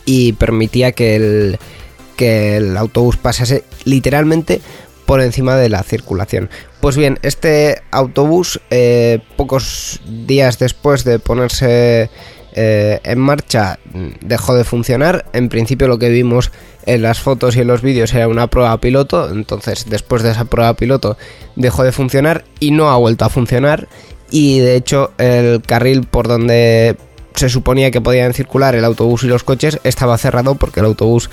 y permitía que el, que el autobús pasase literalmente por encima de la circulación. Pues bien, este autobús, eh, pocos días después de ponerse eh, en marcha, dejó de funcionar. En principio lo que vimos en las fotos y en los vídeos era una prueba piloto, entonces después de esa prueba piloto dejó de funcionar y no ha vuelto a funcionar. Y de hecho el carril por donde se suponía que podían circular el autobús y los coches estaba cerrado porque el autobús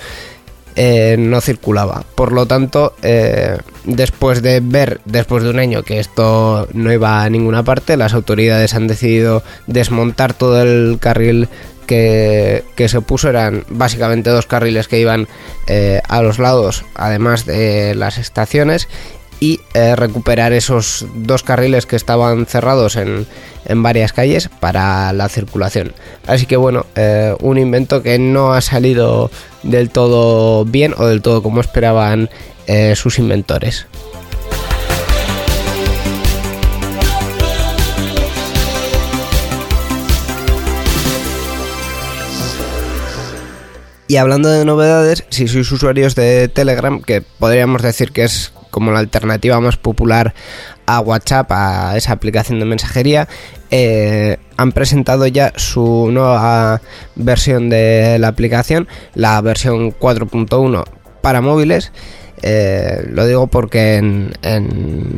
eh, no circulaba. Por lo tanto, eh, después de ver, después de un año que esto no iba a ninguna parte, las autoridades han decidido desmontar todo el carril que, se puso. Eran básicamente dos carriles que iban eh, a los lados, además de las estaciones, y eh, recuperar esos dos carriles que estaban cerrados en, en, varias calles para la circulación. Así que bueno, eh, un invento que no ha salido del todo bien o del todo como esperaban eh, sus inventores. Y hablando de novedades, si sois usuarios de Telegram, que podríamos decir que es como la alternativa más popular a WhatsApp, a esa aplicación de mensajería, eh, han presentado ya su nueva versión de la aplicación, la versión 4.1 para móviles. Eh, lo digo porque en,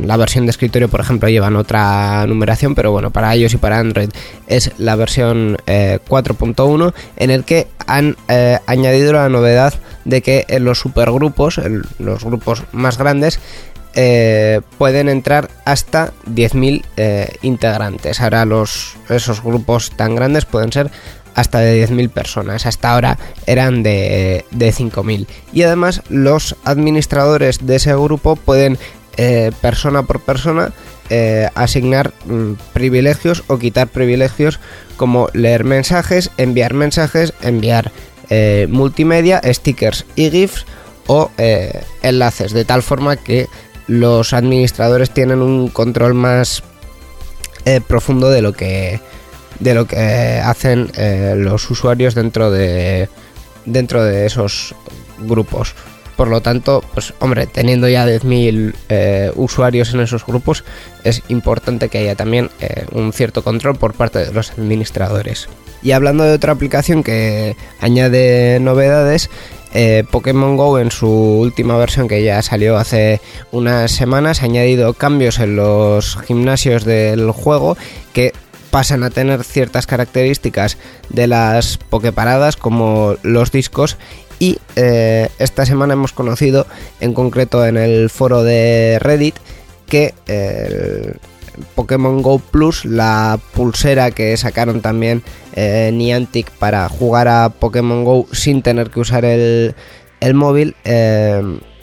la versión de escritorio, por ejemplo, llevan otra numeración, pero bueno, para iOS y para Android es la versión 4.1 eh, en el que han añadido la novedad de que en los supergrupos, en los grupos más grandes, eh, pueden entrar hasta 10.000 eh, integrantes. Ahora los, esos grupos tan grandes pueden ser hasta de 10.000 personas. Hasta ahora eran de, de 5.000. Y además los administradores de ese grupo pueden, eh, persona por persona, asignar mm, privilegios o quitar privilegios como leer mensajes, enviar mensajes, enviar multimedia, stickers y GIFs o enlaces, de tal forma que los administradores tienen un control más eh, profundo de lo que de lo que hacen eh, los usuarios dentro de dentro de esos grupos. Por lo tanto, pues hombre, teniendo ya 10.000 eh, usuarios en esos grupos, es importante que haya también un cierto control por parte de los administradores. Y hablando de otra aplicación que añade novedades, eh, Pokémon Go en su última versión que ya salió hace unas semanas ha añadido cambios en los gimnasios del juego que pasan a tener ciertas características de las Poképaradas como los discos y eh, esta semana hemos conocido en concreto en el foro de Reddit que eh, Pokémon Go Plus, la pulsera que sacaron también eh, Niantic para jugar a Pokémon Go sin tener que usar el, móvil, eh,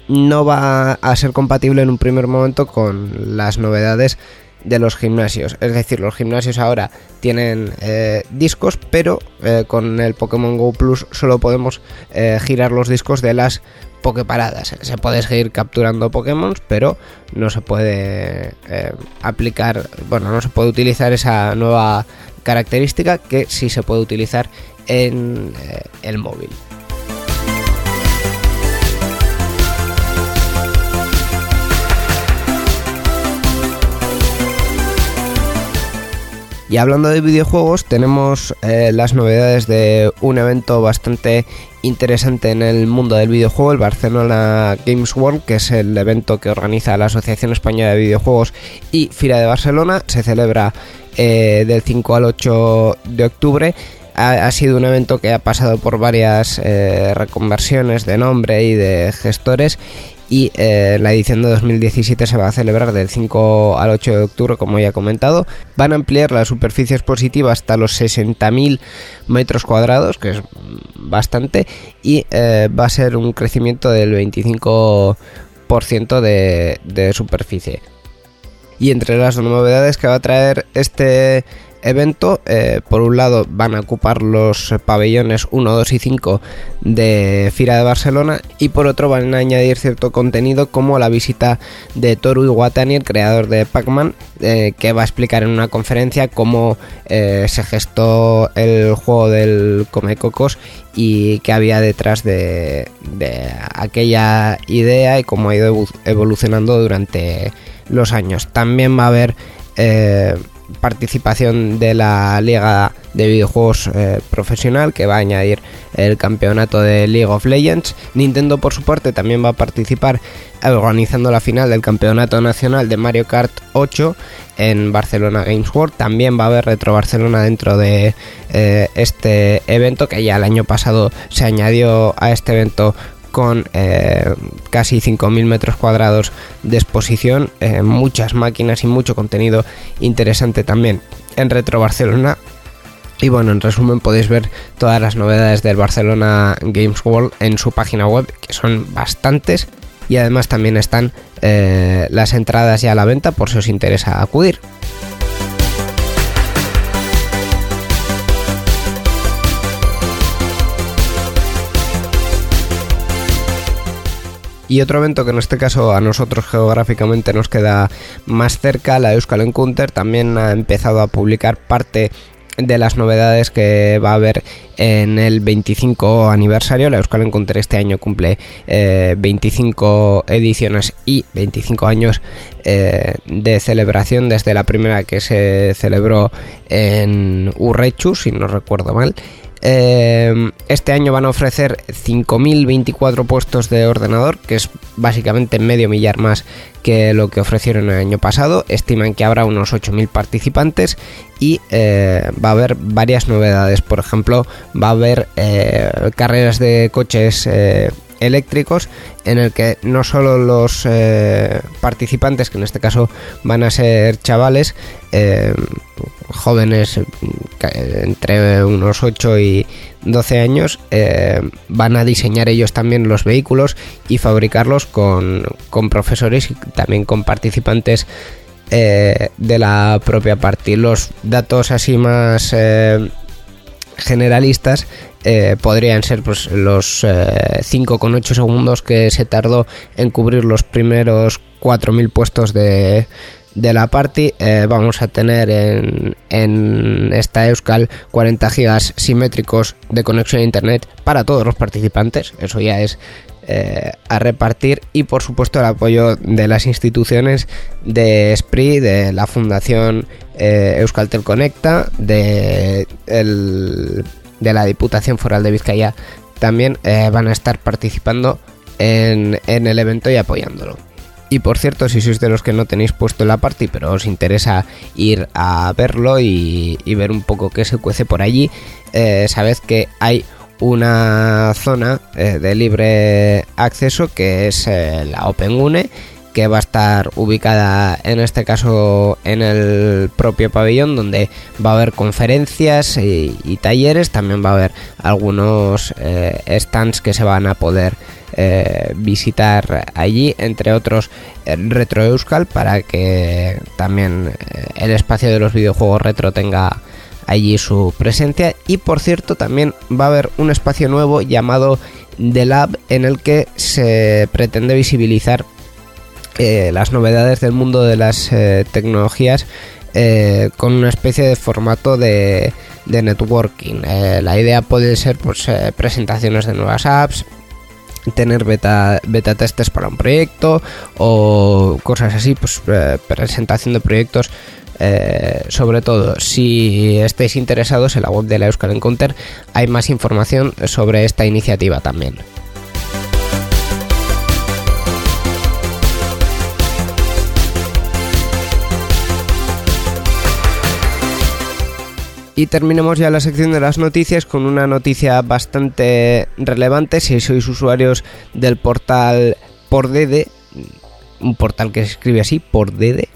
no va a ser compatible en un primer momento con las novedades de los gimnasios. Es decir, los gimnasios ahora tienen eh, discos, pero con el Pokémon Go Plus solo podemos girar los discos de las Poképaradas. Se puede seguir capturando Pokémon, pero no se puede eh, aplicar, bueno, no se puede utilizar esa nueva característica que sí se puede utilizar en eh, el móvil. Y hablando de videojuegos, tenemos eh, las novedades de un evento bastante interesante en el mundo del videojuego, el Barcelona Games World, que es el evento que organiza la Asociación Española de Videojuegos y Fira de Barcelona. Se celebra eh, del 5 al 8 de octubre. Ha, sido un evento que ha pasado por varias eh, reconversiones de nombre y de gestores y eh, la edición de 2017 se va a celebrar del 5 al 8 de octubre, como ya he comentado. Van a ampliar la superficie expositiva hasta los 60.000 metros cuadrados, que es bastante, y eh, va a ser un crecimiento del 25% de, de superficie. Y entre las novedades que va a traer este evento, eh, por un lado van a ocupar los pabellones 1, 2 y 5 de Fira de Barcelona y por otro van a añadir cierto contenido como la visita de Toru Iwatani, el creador de Pac-Man, eh, que va a explicar en una conferencia cómo eh, se gestó el juego del Comecocos y qué había detrás de, aquella idea y cómo ha ido evolucionando durante los años. También va a haber participación de la Liga de Videojuegos eh, Profesional que va a añadir el campeonato de League of Legends. Nintendo por su parte también va a participar organizando la final del campeonato nacional de Mario Kart 8 en Barcelona Games World. También va a haber Retro Barcelona dentro de eh, este evento que ya el año pasado se añadió a este evento con eh, casi 5.000 metros cuadrados de exposición, eh, muchas máquinas y mucho contenido interesante también en Retro Barcelona. Y bueno, en resumen podéis ver todas las novedades del Barcelona Games World en su página web, que son bastantes. Y además también están eh, las entradas ya a la venta por si os interesa acudir. Y otro evento que en este caso a nosotros geográficamente nos queda más cerca, la Euskal Encounter, también ha empezado a publicar parte de las novedades que va a haber en el 25 aniversario. La Euskal Encounter este año cumple eh, 25 ediciones y 25 años eh, de celebración desde la primera que se celebró en Urrechu, si no recuerdo mal. Eh, este año van a ofrecer 5.024 puestos de ordenador, que es básicamente medio millar más que lo que ofrecieron el año pasado. Estiman que habrá unos 8.000 participantes y eh, va a haber varias novedades. Por ejemplo, va a haber eh, carreras de coches eh, eléctricos en el que no solo los eh, participantes, que en este caso van a ser chavales, eh, jóvenes entre unos 8 y 12 años, eh, van a diseñar ellos también los vehículos y fabricarlos con, con profesores y también con participantes de la propia parte. Los datos así más generalistas eh, podrían ser pues, los eh, 5,8 segundos que se tardó en cubrir los primeros 4.000 puestos de, de la party. Eh, vamos a tener en, en, esta Euskal 40 gigas simétricos de conexión a internet para todos los participantes. Eso ya es eh, a repartir y por supuesto el apoyo de las instituciones de SPRI, de la Fundación eh, Euskaltel Conecta, de, el, de la Diputación Foral de Vizcaya también eh, van a estar participando en, en, el evento y apoyándolo. Y por cierto, si sois de los que no tenéis puesto la party, pero os interesa ir a verlo y, ver un poco qué se cuece por allí, sabed que hay una zona eh, de libre acceso que es eh, la OpenUne que va a estar ubicada en este caso en el propio pabellón donde va a haber conferencias y, talleres. También va a haber algunos eh, stands que se van a poder eh, visitar allí entre otros Retro Euskal para que también el espacio de los videojuegos retro tenga allí su presencia y por cierto también va a haber un espacio nuevo llamado The Lab en el que se pretende visibilizar eh, las novedades del mundo de las eh, tecnologías eh, con una especie de formato de, networking. La idea puede ser pues, presentaciones de nuevas apps, tener beta, beta para un proyecto o cosas así, pues presentación de proyectos eh, sobre todo si estáis interesados en la web de la Euskal Encounter hay más información sobre esta iniciativa también. Y terminemos ya la sección de las noticias con una noticia bastante relevante si sois usuarios del portal por Dede, un portal que se escribe así, por Dede.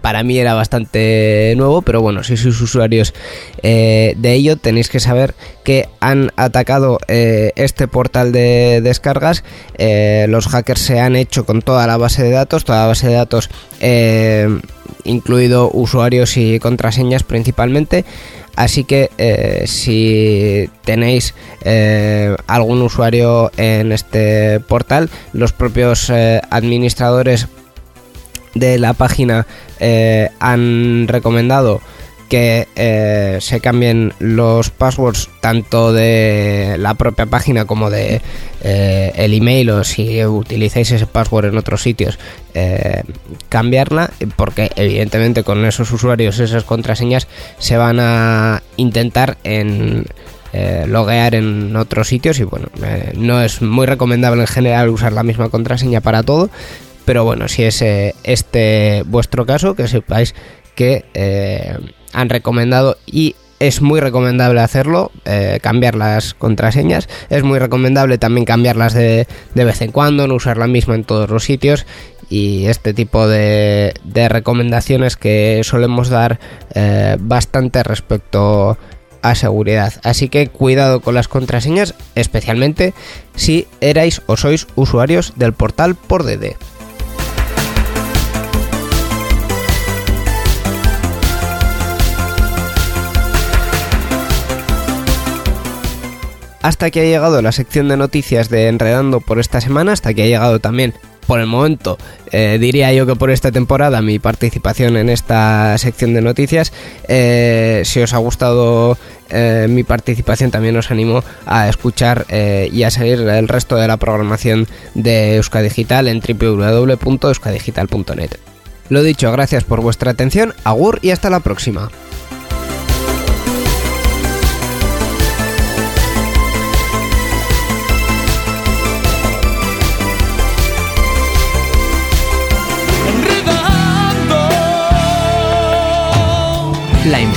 Para mí era bastante nuevo, pero bueno, si sois usuarios eh, de ello, tenéis que saber que han atacado eh, este portal de descargas. Eh, los hackers se han hecho con toda la base de datos, toda la base de datos incluido usuarios y contraseñas principalmente. Así que si tenéis algún usuario en este portal, los propios administradores de la página han recomendado que eh, se cambien los passwords tanto de la propia página como de eh, el email o si utilizáis ese password en otros sitios eh, cambiarla porque evidentemente con esos usuarios esas contraseñas se van a intentar en loguear en otros sitios y bueno no es muy recomendable en general usar la misma contraseña para todo pero bueno si es este vuestro caso que sepáis que han recomendado y es muy recomendable hacerlo, eh, cambiar las contraseñas. Es muy recomendable también cambiarlas de, de, vez en cuando, no usar la misma en todos los sitios. Y este tipo de, recomendaciones que solemos dar eh, bastante respecto a seguridad. Así que cuidado con las contraseñas, especialmente si erais o sois usuarios del portal por DD. Hasta que ha llegado la sección de noticias de Enredando por esta semana, hasta que ha llegado también por el momento, eh, diría yo que por esta temporada, mi participación en esta sección de noticias. Eh, si os ha gustado eh, mi participación, también os animo a escuchar y a seguir el resto de la programación de Euskadigital en www.euskadigital.net. Lo dicho, gracias por vuestra atención, agur y hasta la próxima.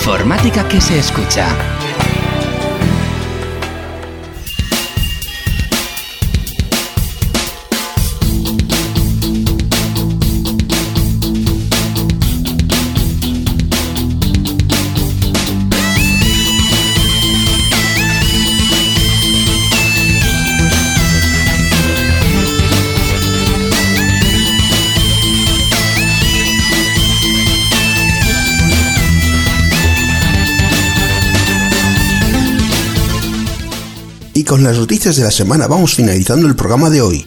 Informática que se escucha. Con las noticias de la semana vamos finalizando el programa de hoy.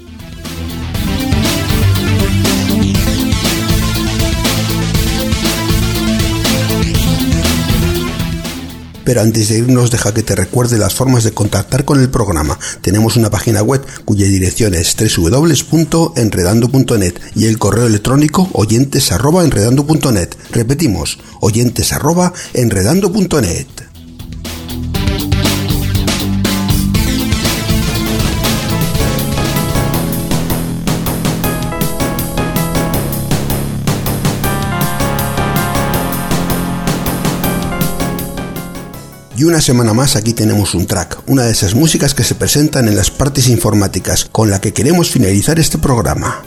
Pero antes de irnos deja que te recuerde las formas de contactar con el programa. Tenemos una página web cuya dirección es www.enredando.net y el correo electrónico oyentes@enredando.net. Repetimos, oyentes@enredando.net. Y una semana más aquí tenemos un track, una de esas músicas que se presentan en las partes informáticas, con la que queremos finalizar este programa.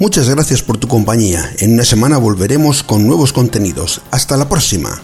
Muchas gracias por tu compañía. En una semana volveremos con nuevos contenidos. Hasta la próxima.